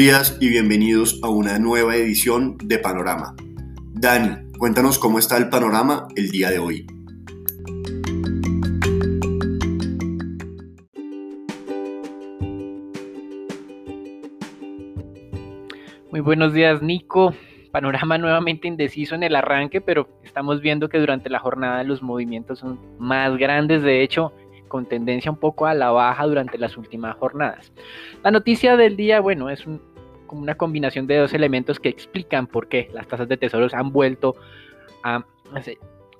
Días y bienvenidos a una nueva edición de Panorama. Dani, cuéntanos cómo está el panorama el día de hoy. Muy buenos días, Nico. Panorama nuevamente indeciso en el arranque, pero estamos viendo que durante la jornada los movimientos son más grandes. De hecho, con tendencia un poco a la baja durante las últimas jornadas. La noticia del día, bueno, es como una combinación de dos elementos que explican por qué las tasas de tesoros han vuelto a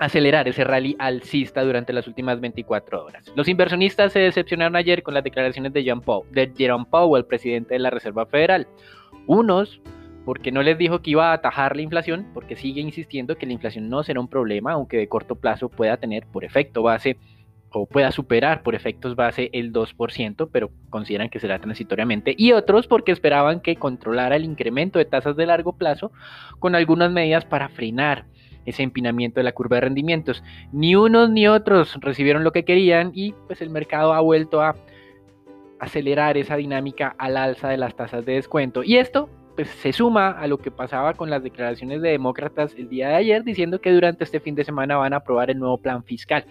acelerar ese rally alcista durante las últimas 24 horas. Los inversionistas se decepcionaron ayer con las declaraciones de, Powell, de Jerome Powell, presidente de la Reserva Federal. Unos porque no les dijo que iba a atajar la inflación, porque sigue insistiendo que la inflación no será un problema, aunque de corto plazo pueda tener por efecto base o pueda superar por efectos base el 2%, pero consideran que será transitoriamente, y otros porque esperaban que controlara el incremento de tasas de largo plazo con algunas medidas para frenar ese empinamiento de la curva de rendimientos. Ni unos ni otros recibieron lo que querían y pues el mercado ha vuelto a acelerar esa dinámica al alza de las tasas de descuento. Y esto pues se suma a lo que pasaba con las declaraciones de demócratas el día de ayer diciendo que durante este fin de semana van a aprobar el nuevo plan fiscal.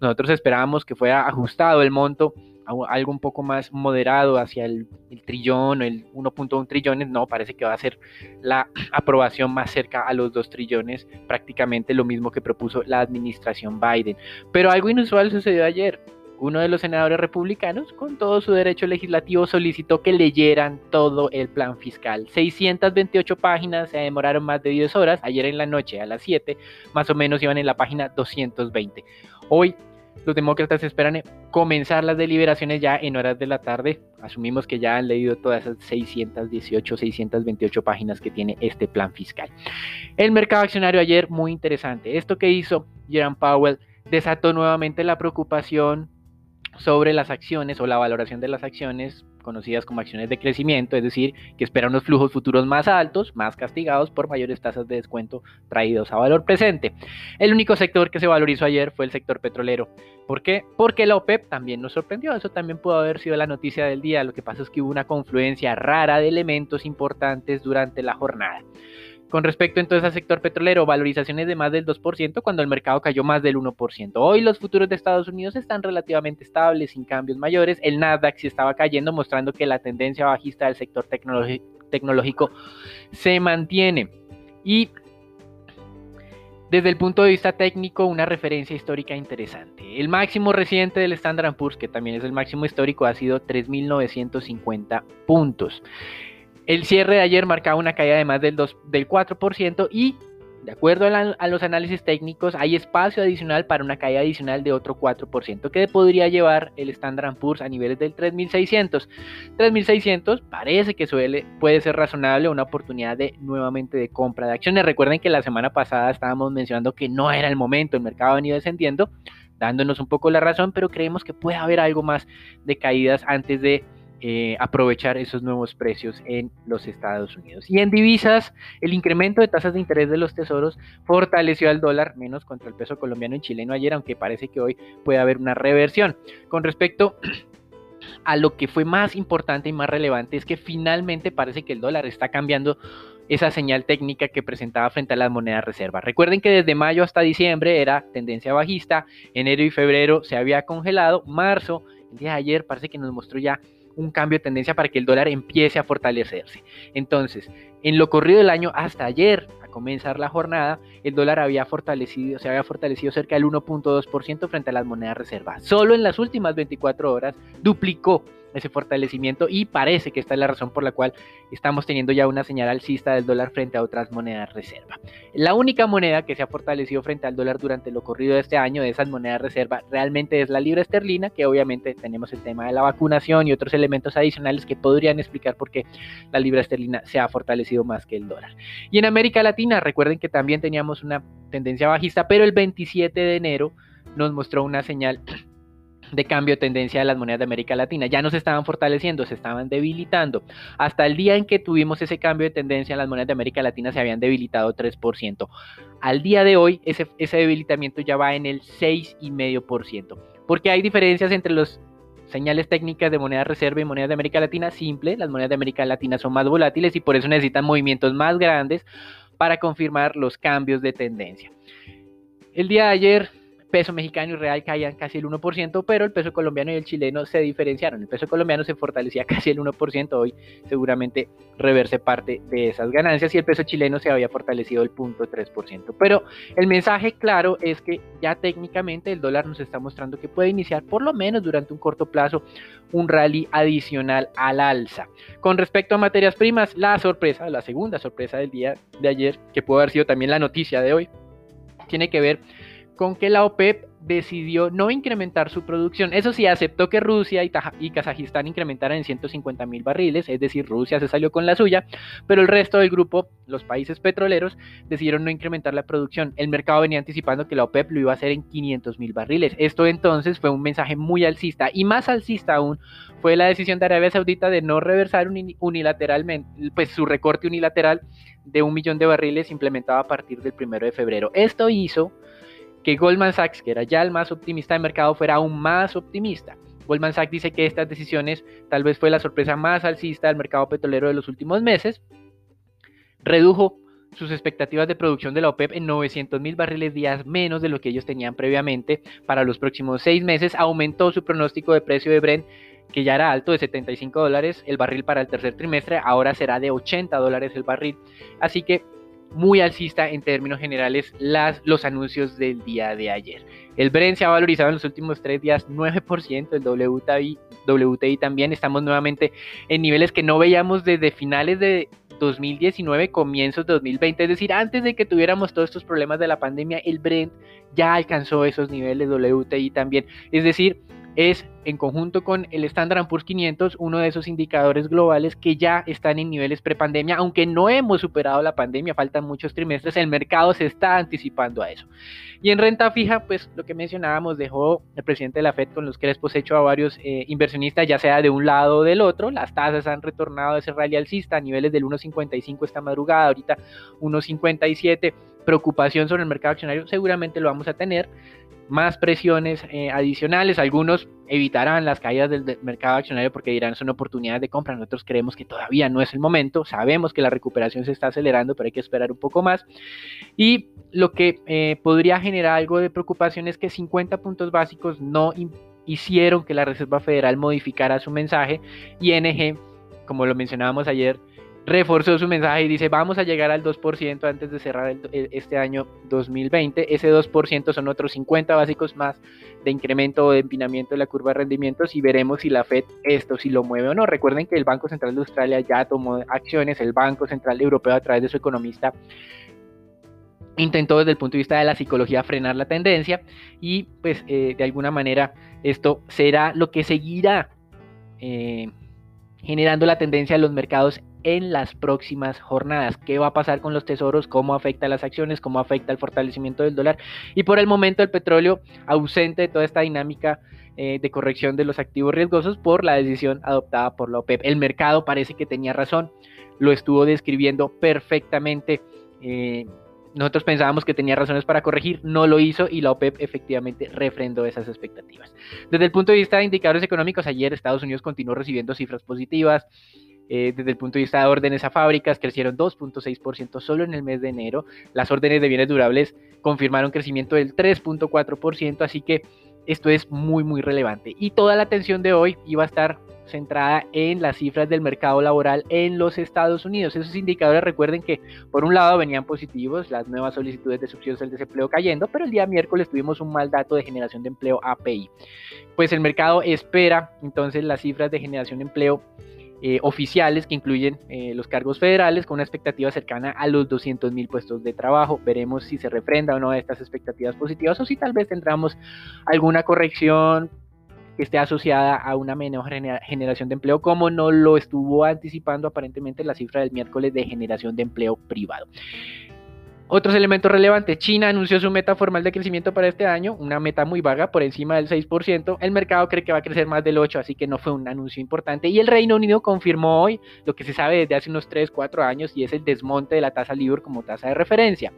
Nosotros esperábamos que fuera ajustado el monto a algo un poco más moderado hacia el, trillón o el 1.1 trillones, no, parece que va a ser la aprobación más cerca a los 2 trillones, prácticamente lo mismo que propuso la administración Biden. Pero algo inusual sucedió ayer. Uno de los senadores republicanos, con todo su derecho legislativo, solicitó que leyeran todo el plan fiscal. 628 páginas, se demoraron más de 10 horas. Ayer en la noche, a las 7, más o menos iban en la página 220. Hoy los demócratas esperan comenzar las deliberaciones ya en horas de la tarde. Asumimos que ya han leído todas esas 618, 628 páginas que tiene este plan fiscal. El mercado accionario ayer muy interesante. Esto que hizo Jerome Powell desató nuevamente la preocupación sobre las acciones o la valoración de las acciones conocidas como acciones de crecimiento, es decir, que esperan unos flujos futuros más altos, más castigados por mayores tasas de descuento traídos a valor presente. El único sector que se valorizó ayer fue el sector petrolero. ¿Por qué? Porque la OPEP también nos sorprendió, eso también pudo haber sido la noticia del día, lo que pasa es que hubo una confluencia rara de elementos importantes durante la jornada. Con respecto entonces al sector petrolero, valorizaciones de más del 2% cuando el mercado cayó más del 1%. Hoy los futuros de Estados Unidos están relativamente estables, sin cambios mayores. El Nasdaq sí estaba cayendo, mostrando que la tendencia bajista del sector tecnológico se mantiene. Y desde el punto de vista técnico, una referencia histórica interesante. El máximo reciente del Standard Poor's, que también es el máximo histórico, ha sido 3.950 puntos. El cierre de ayer marcaba una caída de más del, 2, del 4% y, de acuerdo a, los análisis técnicos, hay espacio adicional para una caída adicional de otro 4%, que podría llevar el Standard Poor's a niveles del 3600. 3600 parece que suele, puede ser razonable una oportunidad de nuevamente de compra de acciones. Recuerden que la semana pasada estábamos mencionando que no era el momento, el mercado ha venido descendiendo, dándonos un poco la razón, pero creemos que puede haber algo más de caídas antes de eh, aprovechar esos nuevos precios en los Estados Unidos. Y en divisas, el incremento de tasas de interés de los tesoros fortaleció al dólar menos contra el peso colombiano y chileno ayer, aunque parece que hoy puede haber una reversión. Con respecto a lo que fue más importante y más relevante es que finalmente parece que el dólar está cambiando esa señal técnica que presentaba frente a las monedas reservas. Recuerden que desde mayo hasta diciembre era tendencia bajista, enero y febrero se había congelado, marzo, el día de ayer parece que nos mostró ya un cambio de tendencia para que el dólar empiece a fortalecerse. Entonces, en lo corrido del año hasta ayer, a comenzar la jornada, el dólar había fortalecido, se había fortalecido cerca del 1.2% frente a las monedas reservas. Solo en las últimas 24 horas duplicó ese fortalecimiento y parece que esta es la razón por la cual estamos teniendo ya una señal alcista del dólar frente a otras monedas reserva. La única moneda que se ha fortalecido frente al dólar durante lo corrido de este año de esas monedas reserva realmente es la libra esterlina, que obviamente tenemos el tema de la vacunación y otros elementos adicionales que podrían explicar por qué la libra esterlina se ha fortalecido más que el dólar. Y en América Latina, recuerden que también teníamos una tendencia bajista, pero el 27 de enero nos mostró una señal de cambio de tendencia de las monedas de América Latina. Ya no se estaban fortaleciendo, se estaban debilitando. Hasta el día en que tuvimos ese cambio de tendencia, las monedas de América Latina se habían debilitado 3%. Al día de hoy, ese, ese debilitamiento ya va en el 6,5%. Porque hay diferencias entre los señales técnicas de moneda reserva y monedas de América Latina, simple, las monedas de América Latina son más volátiles y por eso necesitan movimientos más grandes para confirmar los cambios de tendencia. El día de ayer peso mexicano y real caían casi el 1%, pero el peso colombiano y el chileno se diferenciaron. El peso colombiano se fortalecía casi el 1%, hoy seguramente reverse parte de esas ganancias y el peso chileno se había fortalecido el 0.3%. Pero el mensaje claro es que ya técnicamente el dólar nos está mostrando que puede iniciar por lo menos durante un corto plazo un rally adicional al alza. Con respecto a materias primas, la sorpresa, la segunda sorpresa del día de ayer, que pudo haber sido también la noticia de hoy, tiene que ver con que la OPEP decidió no incrementar su producción. Eso sí, aceptó que Rusia y, Kazajistán incrementaran en 150 mil barriles, es decir, Rusia se salió con la suya, pero el resto del grupo, los países petroleros, decidieron no incrementar la producción. El mercado venía anticipando que la OPEP lo iba a hacer en 500 mil barriles. Esto entonces fue un mensaje muy alcista y más alcista aún fue la decisión de Arabia Saudita de no reversar unilateralmente, pues su recorte unilateral de un millón de barriles implementado a partir del primero de febrero. Esto hizo que Goldman Sachs, que era ya el más optimista de mercado, fuera aún más optimista. Goldman Sachs dice que estas decisiones tal vez fue la sorpresa más alcista del mercado petrolero de los últimos meses. Redujo sus expectativas de producción de la OPEP en 900 mil barriles días menos de lo que ellos tenían previamente para los próximos seis meses. Aumentó su pronóstico de precio de Brent que ya era alto de 75 dólares el barril para el tercer trimestre, ahora será de 80 dólares el barril. Así que muy alcista en términos generales las, los anuncios del día de ayer. El Brent se ha valorizado en los últimos tres días 9%, el WTI, WTI también, estamos nuevamente en niveles que no veíamos desde finales de 2019, comienzos de 2020, es decir, antes de que tuviéramos todos estos problemas de la pandemia, el Brent ya alcanzó esos niveles, WTI también, es decir, es en conjunto con el Standard Poor's 500 uno de esos indicadores globales que ya están en niveles prepandemia, aunque no hemos superado la pandemia, faltan muchos trimestres, el mercado se está anticipando a eso. Y en renta fija, pues lo que mencionábamos, dejó el presidente de la Fed con los crespos hecho a varios eh, inversionistas, ya sea de un lado o del otro, las tasas han retornado a ese rally alcista a niveles del 1.55 esta madrugada, ahorita 1.57 preocupación sobre el mercado accionario seguramente lo vamos a tener más presiones eh, adicionales. Algunos evitarán las caídas del, mercado accionario porque dirán son oportunidades de compra. Nosotros creemos que todavía no es el momento. Sabemos que la recuperación se está acelerando, pero hay que esperar un poco más. Y lo que eh, podría generar algo de preocupación es que 50 puntos básicos no hicieron que la Reserva Federal modificara su mensaje. ING, como lo mencionábamos ayer, reforzó su mensaje y dice vamos a llegar al 2% antes de cerrar este año 2020. Ese 2% son otros 50 básicos más de incremento o de empinamiento de la curva de rendimientos y veremos si la Fed esto si lo mueve o no. Recuerden que el Banco Central de Australia ya tomó acciones, el Banco Central Europeo a través de su economista intentó desde el punto de vista de la psicología frenar la tendencia y pues eh, de alguna manera esto será lo que seguirá eh, generando la tendencia de los mercados en las próximas jornadas. ¿Qué va a pasar con los tesoros? ¿Cómo afecta las acciones? ¿Cómo afecta el fortalecimiento del dólar? Y por el momento el petróleo ausente de toda esta dinámica eh, de corrección de los activos riesgosos por la decisión adoptada por la OPEP. El mercado parece que tenía razón, lo estuvo describiendo perfectamente. Eh, nosotros pensábamos que tenía razones para corregir, no lo hizo y la OPEP efectivamente refrendó esas expectativas. Desde el punto de vista de indicadores económicos, ayer Estados Unidos continuó recibiendo cifras positivas. Eh, desde el punto de vista de órdenes a fábricas, crecieron 2.6% solo en el mes de enero. Las órdenes de bienes durables confirmaron crecimiento del 3.4%, así que esto es muy, muy relevante. Y toda la atención de hoy iba a estar centrada en las cifras del mercado laboral en los Estados Unidos. Esos indicadores recuerden que por un lado venían positivos, las nuevas solicitudes de subsidios del desempleo cayendo, pero el día miércoles tuvimos un mal dato de generación de empleo API. Pues el mercado espera entonces las cifras de generación de empleo eh, oficiales que incluyen eh, los cargos federales con una expectativa cercana a los 200 mil puestos de trabajo. Veremos si se refrenda o no estas expectativas positivas o si tal vez tendremos alguna corrección que esté asociada a una menor generación de empleo, como no lo estuvo anticipando aparentemente la cifra del miércoles de generación de empleo privado. Otros elementos relevantes. China anunció su meta formal de crecimiento para este año, una meta muy vaga, por encima del 6%. El mercado cree que va a crecer más del 8%, así que no fue un anuncio importante. Y el Reino Unido confirmó hoy lo que se sabe desde hace unos 3, 4 años y es el desmonte de la tasa LIBOR como tasa de referencia.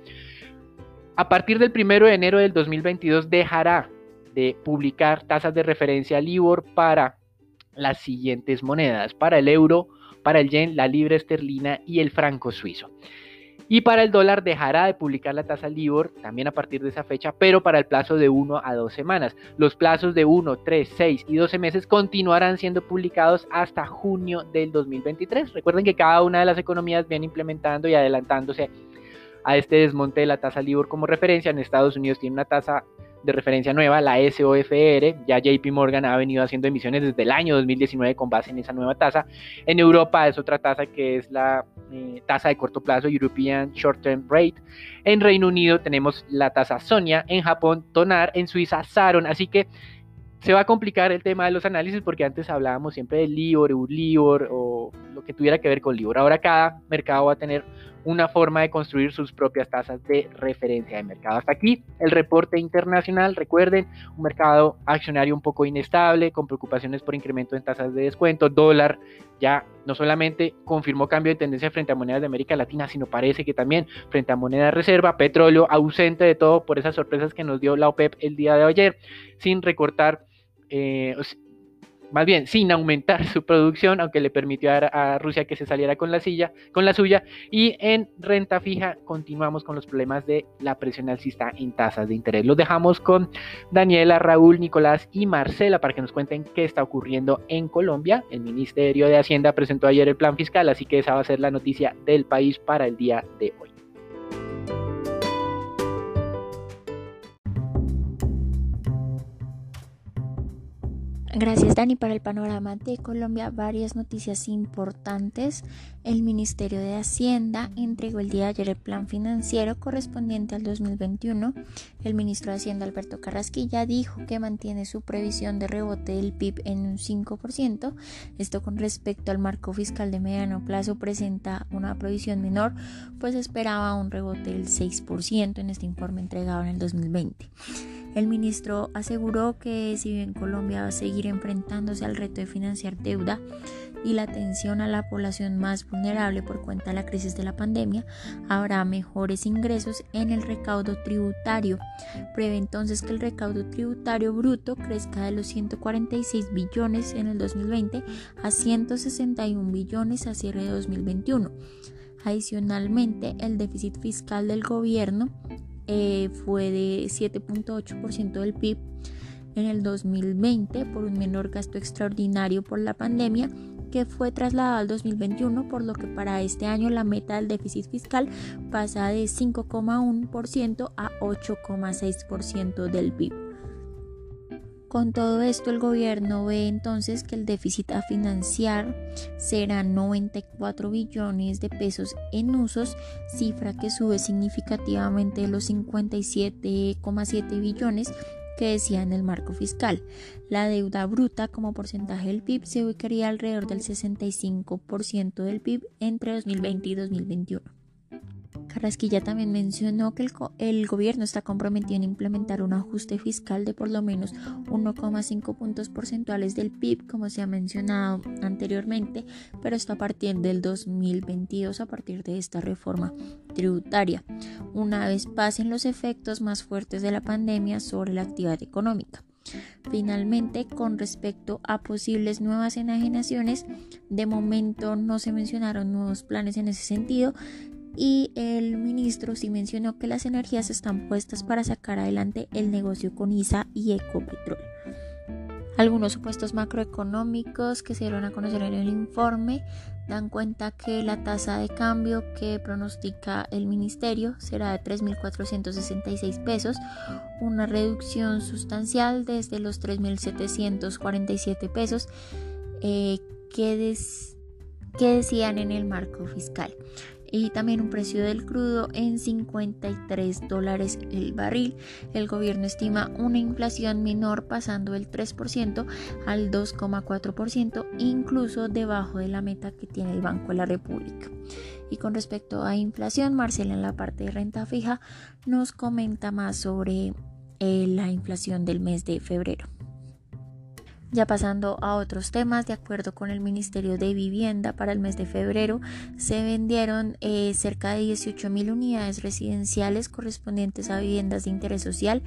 A partir del 1 de enero del 2022 dejará de publicar tasas de referencia LIBOR para las siguientes monedas. Para el euro, para el yen, la libra esterlina y el franco suizo. Y para el dólar dejará de publicar la tasa LIBOR también a partir de esa fecha, pero para el plazo de 1 a 2 semanas. Los plazos de 1, 3, 6 y 12 meses continuarán siendo publicados hasta junio del 2023. Recuerden que cada una de las economías viene implementando y adelantándose a este desmonte de la tasa LIBOR como referencia. En Estados Unidos tiene una tasa de referencia nueva, la SOFR. Ya JP Morgan ha venido haciendo emisiones desde el año 2019 con base en esa nueva tasa. En Europa es otra tasa que es la eh, tasa de corto plazo European Short Term Rate. En Reino Unido tenemos la tasa Sonia, en Japón Tonar, en Suiza Saron. Así que se va a complicar el tema de los análisis porque antes hablábamos siempre de LIBOR, EURLIBOR o lo que tuviera que ver con LIBOR. Ahora cada mercado va a tener una forma de construir sus propias tasas de referencia de mercado. Hasta aquí el reporte internacional. Recuerden, un mercado accionario un poco inestable, con preocupaciones por incremento en tasas de descuento. Dólar ya no solamente confirmó cambio de tendencia frente a monedas de América Latina, sino parece que también frente a moneda de reserva, petróleo ausente de todo por esas sorpresas que nos dio la OPEP el día de ayer, sin recortar eh, más bien sin aumentar su producción, aunque le permitió a, Rusia que se saliera con la, silla, con la suya. Y en renta fija continuamos con los problemas de la presión alcista en tasas de interés. Los dejamos con Daniela, Raúl, Nicolás y Marcela para que nos cuenten qué está ocurriendo en Colombia. El Ministerio de Hacienda presentó ayer el plan fiscal, así que esa va a ser la noticia del país para el día de hoy. Gracias Dani para el panorama de Colombia. Varias noticias importantes. El Ministerio de Hacienda entregó el día de ayer el plan financiero correspondiente al 2021. El ministro de Hacienda Alberto Carrasquilla dijo que mantiene su previsión de rebote del PIB en un 5%. Esto con respecto al marco fiscal de mediano plazo presenta una previsión menor, pues esperaba un rebote del 6% en este informe entregado en el 2020. El ministro aseguró que si bien Colombia va a seguir enfrentándose al reto de financiar deuda y la atención a la población más vulnerable por cuenta de la crisis de la pandemia, habrá mejores ingresos en el recaudo tributario. Prevé entonces que el recaudo tributario bruto crezca de los 146 billones en el 2020 a 161 billones a cierre de 2021. Adicionalmente, el déficit fiscal del gobierno eh, fue de 7.8% del PIB en el 2020 por un menor gasto extraordinario por la pandemia que fue trasladado al 2021, por lo que para este año la meta del déficit fiscal pasa de 5,1% a 8,6% del PIB. Con todo esto, el gobierno ve entonces que el déficit a financiar será 94 billones de pesos en usos, cifra que sube significativamente los 57,7 billones que decía en el marco fiscal. La deuda bruta como porcentaje del PIB se ubicaría alrededor del 65% del PIB entre 2020 y 2021. Carrasquilla también mencionó que el, gobierno está comprometido en implementar un ajuste fiscal de por lo menos 1,5 puntos porcentuales del PIB, como se ha mencionado anteriormente, pero esto a partir del 2022, a partir de esta reforma tributaria, una vez pasen los efectos más fuertes de la pandemia sobre la actividad económica. Finalmente, con respecto a posibles nuevas enajenaciones, de momento no se mencionaron nuevos planes en ese sentido, y el ministro sí mencionó que las energías están puestas para sacar adelante el negocio con ISA y Ecopetrol. Algunos supuestos macroeconómicos que se dieron a conocer en el informe dan cuenta que la tasa de cambio que pronostica el ministerio será de 3.466 pesos, una reducción sustancial desde los 3.747 pesos eh, que, que decían en el marco fiscal y también un precio del crudo en 53 dólares el barril. El gobierno estima una inflación menor pasando del 3% al 2,4%, incluso debajo de la meta que tiene el Banco de la República. Y con respecto a inflación, Marcela en la parte de renta fija nos comenta más sobre eh, la inflación del mes de febrero. Ya pasando a otros temas, de acuerdo con el Ministerio de Vivienda, para el mes de febrero se vendieron eh, cerca de 18 mil unidades residenciales correspondientes a viviendas de interés social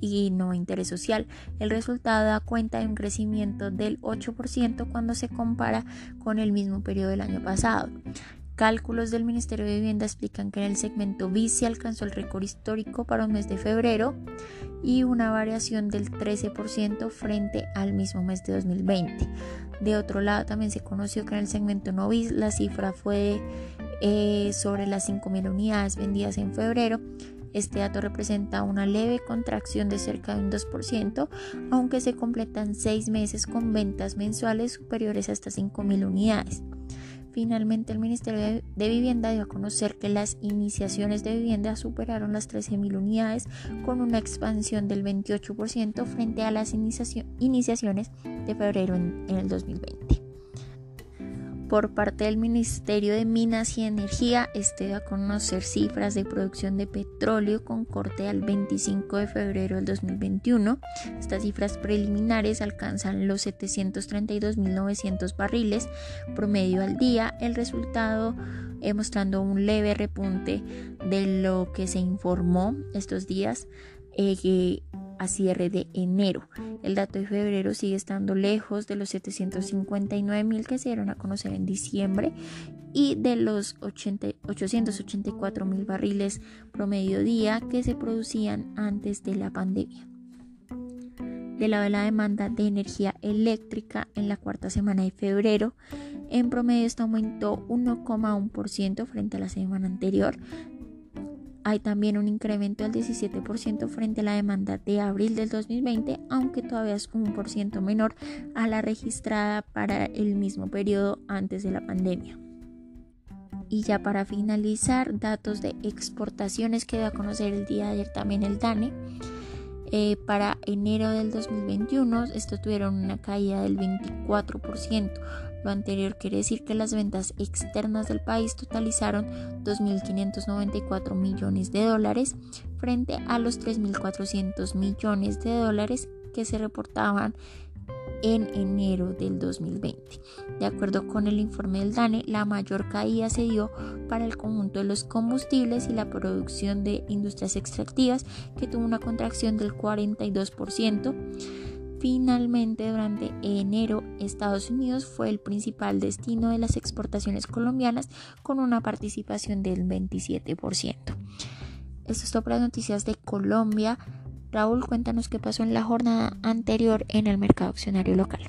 y no interés social. El resultado da cuenta de un crecimiento del 8% cuando se compara con el mismo periodo del año pasado. Cálculos del Ministerio de Vivienda explican que en el segmento BICI alcanzó el récord histórico para un mes de febrero y una variación del 13% frente al mismo mes de 2020. De otro lado, también se conoció que en el segmento no BIS la cifra fue eh, sobre las 5.000 unidades vendidas en febrero. Este dato representa una leve contracción de cerca de un 2%, aunque se completan seis meses con ventas mensuales superiores a estas 5.000 unidades. Finalmente, el Ministerio de Vivienda dio a conocer que las iniciaciones de vivienda superaron las 13.000 unidades con una expansión del 28% frente a las iniciaciones de febrero en, el 2020 por parte del Ministerio de Minas y Energía. Este a conocer cifras de producción de petróleo con corte al 25 de febrero del 2021. Estas cifras preliminares alcanzan los 732.900 barriles promedio al día. El resultado eh, mostrando un leve repunte de lo que se informó estos días. Eh, a cierre de enero. El dato de febrero sigue estando lejos de los 759 mil que se dieron a conocer en diciembre y de los 884 mil barriles promedio día que se producían antes de la pandemia. De de la demanda de energía eléctrica en la cuarta semana de febrero, en promedio esto aumentó 1,1% frente a la semana anterior, hay también un incremento del 17% frente a la demanda de abril del 2020, aunque todavía es un por ciento menor a la registrada para el mismo periodo antes de la pandemia. Y ya para finalizar, datos de exportaciones que dio a conocer el día de ayer también el DANE. Eh, para enero del 2021, estos tuvieron una caída del 24%, lo anterior quiere decir que las ventas externas del país totalizaron 2.594 millones de dólares frente a los 3.400 millones de dólares que se reportaban en enero del 2020. De acuerdo con el informe del DANE, la mayor caída se dio para el conjunto de los combustibles y la producción de industrias extractivas, que tuvo una contracción del 42%. Finalmente, durante enero, Estados Unidos fue el principal destino de las exportaciones colombianas con una participación del 27%. Esto es todo para las noticias de Colombia. Raúl, cuéntanos qué pasó en la jornada anterior en el mercado accionario local.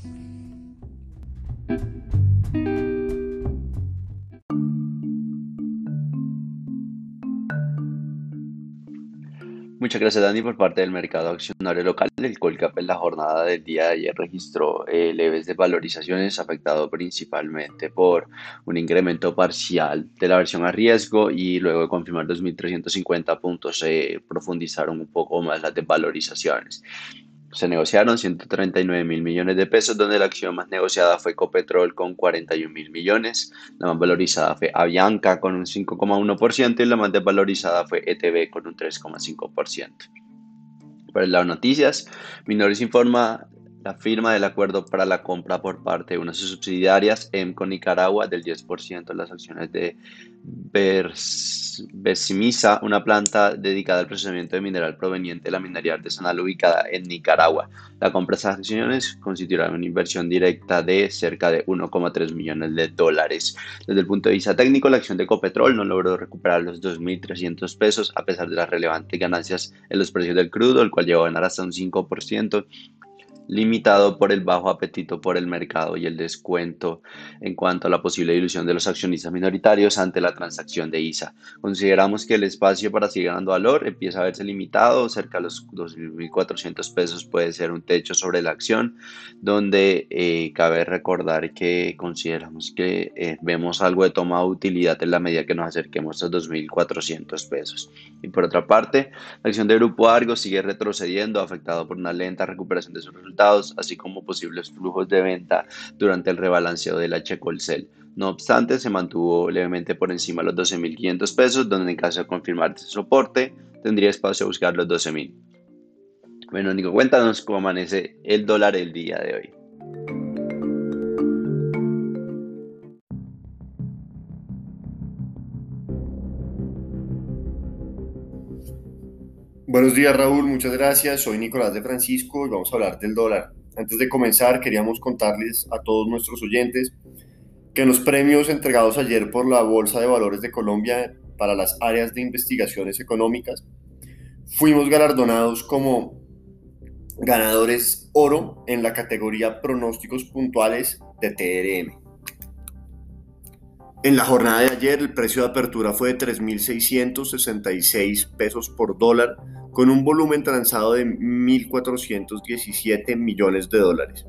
Muchas gracias Dani por parte del mercado accionario local. El Colcap en la jornada del día de ayer registró eh, leves desvalorizaciones afectado principalmente por un incremento parcial de la versión a riesgo y luego de confirmar 2.350 puntos se profundizaron un poco más las desvalorizaciones. Se negociaron 139 mil millones de pesos, donde la acción más negociada fue Copetrol con 41 mil millones, la más valorizada fue Avianca con un 5,1% y la más desvalorizada fue ETB con un 3,5%. Por el lado de noticias, Minores informa la firma del acuerdo para la compra por parte de unas subsidiarias EMCO Nicaragua del 10% de las acciones de Besimisa, una planta dedicada al procesamiento de mineral proveniente de la minería artesanal ubicada en Nicaragua. La compra de esas acciones constituirá una inversión directa de cerca de 1,3 millones de dólares. Desde el punto de vista técnico, la acción de Copetrol no logró recuperar los 2.300 pesos a pesar de las relevantes ganancias en los precios del crudo, el cual llegó a ganar hasta un 5% limitado por el bajo apetito por el mercado y el descuento en cuanto a la posible dilución de los accionistas minoritarios ante la transacción de ISA. Consideramos que el espacio para seguir ganando valor empieza a verse limitado, cerca de los 2.400 pesos puede ser un techo sobre la acción, donde eh, cabe recordar que consideramos que eh, vemos algo de toma de utilidad en la medida que nos acerquemos a 2.400 pesos. Y por otra parte, la acción de Grupo Argo sigue retrocediendo, afectado por una lenta recuperación de sus resultados así como posibles flujos de venta durante el rebalanceo del H. Colcel. No obstante, se mantuvo levemente por encima de los 12.500 pesos, donde en caso de confirmar ese soporte, tendría espacio a buscar los 12.000. Bueno, Nico, cuéntanos cómo amanece el dólar el día de hoy. Buenos días Raúl, muchas gracias. Soy Nicolás de Francisco y vamos a hablar del dólar. Antes de comenzar, queríamos contarles a todos nuestros oyentes que en los premios entregados ayer por la Bolsa de Valores de Colombia para las áreas de investigaciones económicas, fuimos galardonados como ganadores oro en la categoría pronósticos puntuales de TRM. En la jornada de ayer el precio de apertura fue de 3.666 pesos por dólar con un volumen transado de 1.417 millones de dólares.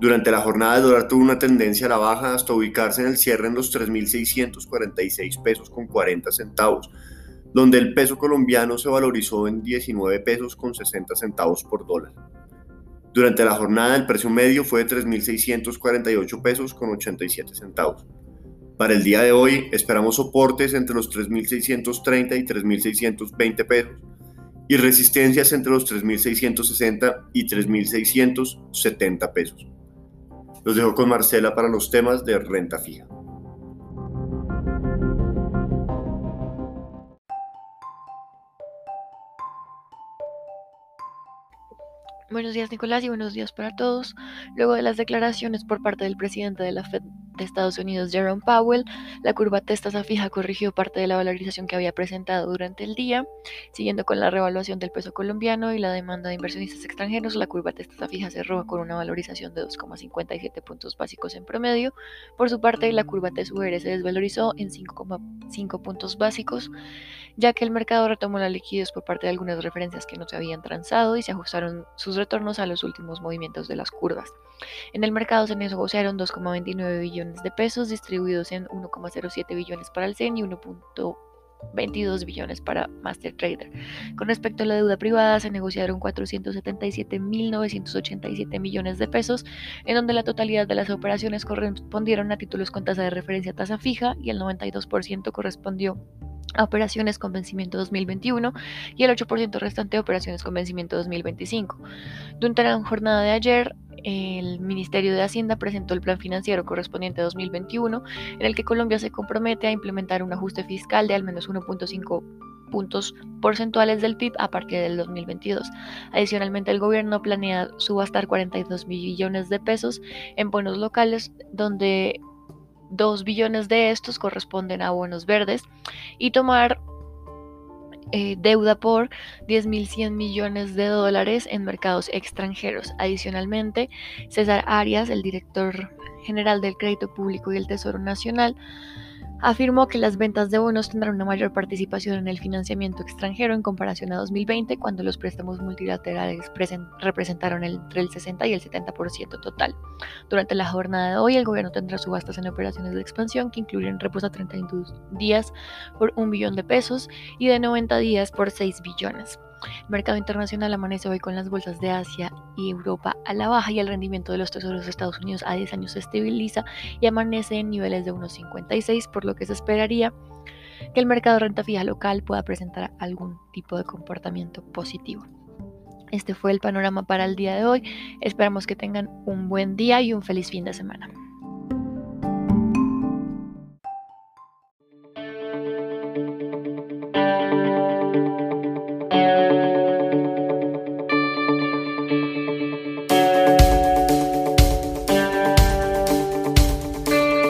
Durante la jornada el dólar tuvo una tendencia a la baja hasta ubicarse en el cierre en los 3.646 pesos con 40 centavos, donde el peso colombiano se valorizó en 19 pesos con 60 centavos por dólar. Durante la jornada el precio medio fue de 3.648 pesos con 87 centavos. Para el día de hoy esperamos soportes entre los 3.630 y 3.620 pesos y resistencias entre los 3.660 y 3.670 pesos. Los dejo con Marcela para los temas de renta fija. Buenos días Nicolás y buenos días para todos. Luego de las declaraciones por parte del presidente de la Fed de Estados Unidos, Jerome Powell, la curva tasa fija corrigió parte de la valorización que había presentado durante el día, siguiendo con la revaluación del peso colombiano y la demanda de inversionistas extranjeros. La curva tasa fija cerró con una valorización de 2,57 puntos básicos en promedio. Por su parte, la curva TSUR se desvalorizó en 5,5 puntos básicos, ya que el mercado retomó la liquidez por parte de algunas referencias que no se habían transado y se ajustaron sus retornos a los últimos movimientos de las curvas. En el mercado se negociaron 2,29 billones de pesos distribuidos en 1,07 billones para el CEN y 1.22 billones para Master Trader. Con respecto a la deuda privada, se negociaron 477.987 millones de pesos, en donde la totalidad de las operaciones correspondieron a títulos con tasa de referencia tasa fija y el 92% correspondió a operaciones con vencimiento 2021 y el 8% restante a operaciones con vencimiento 2025. Durante la jornada de ayer, el Ministerio de Hacienda presentó el plan financiero correspondiente a 2021, en el que Colombia se compromete a implementar un ajuste fiscal de al menos 1.5 puntos porcentuales del PIB a partir del 2022. Adicionalmente, el gobierno planea subastar 42 billones de pesos en bonos locales, donde 2 billones de estos corresponden a bonos verdes y tomar eh, deuda por 10.100 millones de dólares en mercados extranjeros. Adicionalmente, César Arias, el director general del Crédito Público y el Tesoro Nacional, afirmó que las ventas de bonos tendrán una mayor participación en el financiamiento extranjero en comparación a 2020, cuando los préstamos multilaterales representaron entre el 60 y el 70% total. Durante la jornada de hoy, el gobierno tendrá subastas en operaciones de expansión que incluyen repos a 32 días por un billón de pesos y de 90 días por 6 billones. Mercado internacional amanece hoy con las bolsas de Asia y Europa a la baja y el rendimiento de los tesoros de Estados Unidos a 10 años se estabiliza y amanece en niveles de 1,56, por lo que se esperaría que el mercado de renta fija local pueda presentar algún tipo de comportamiento positivo. Este fue el panorama para el día de hoy. Esperamos que tengan un buen día y un feliz fin de semana.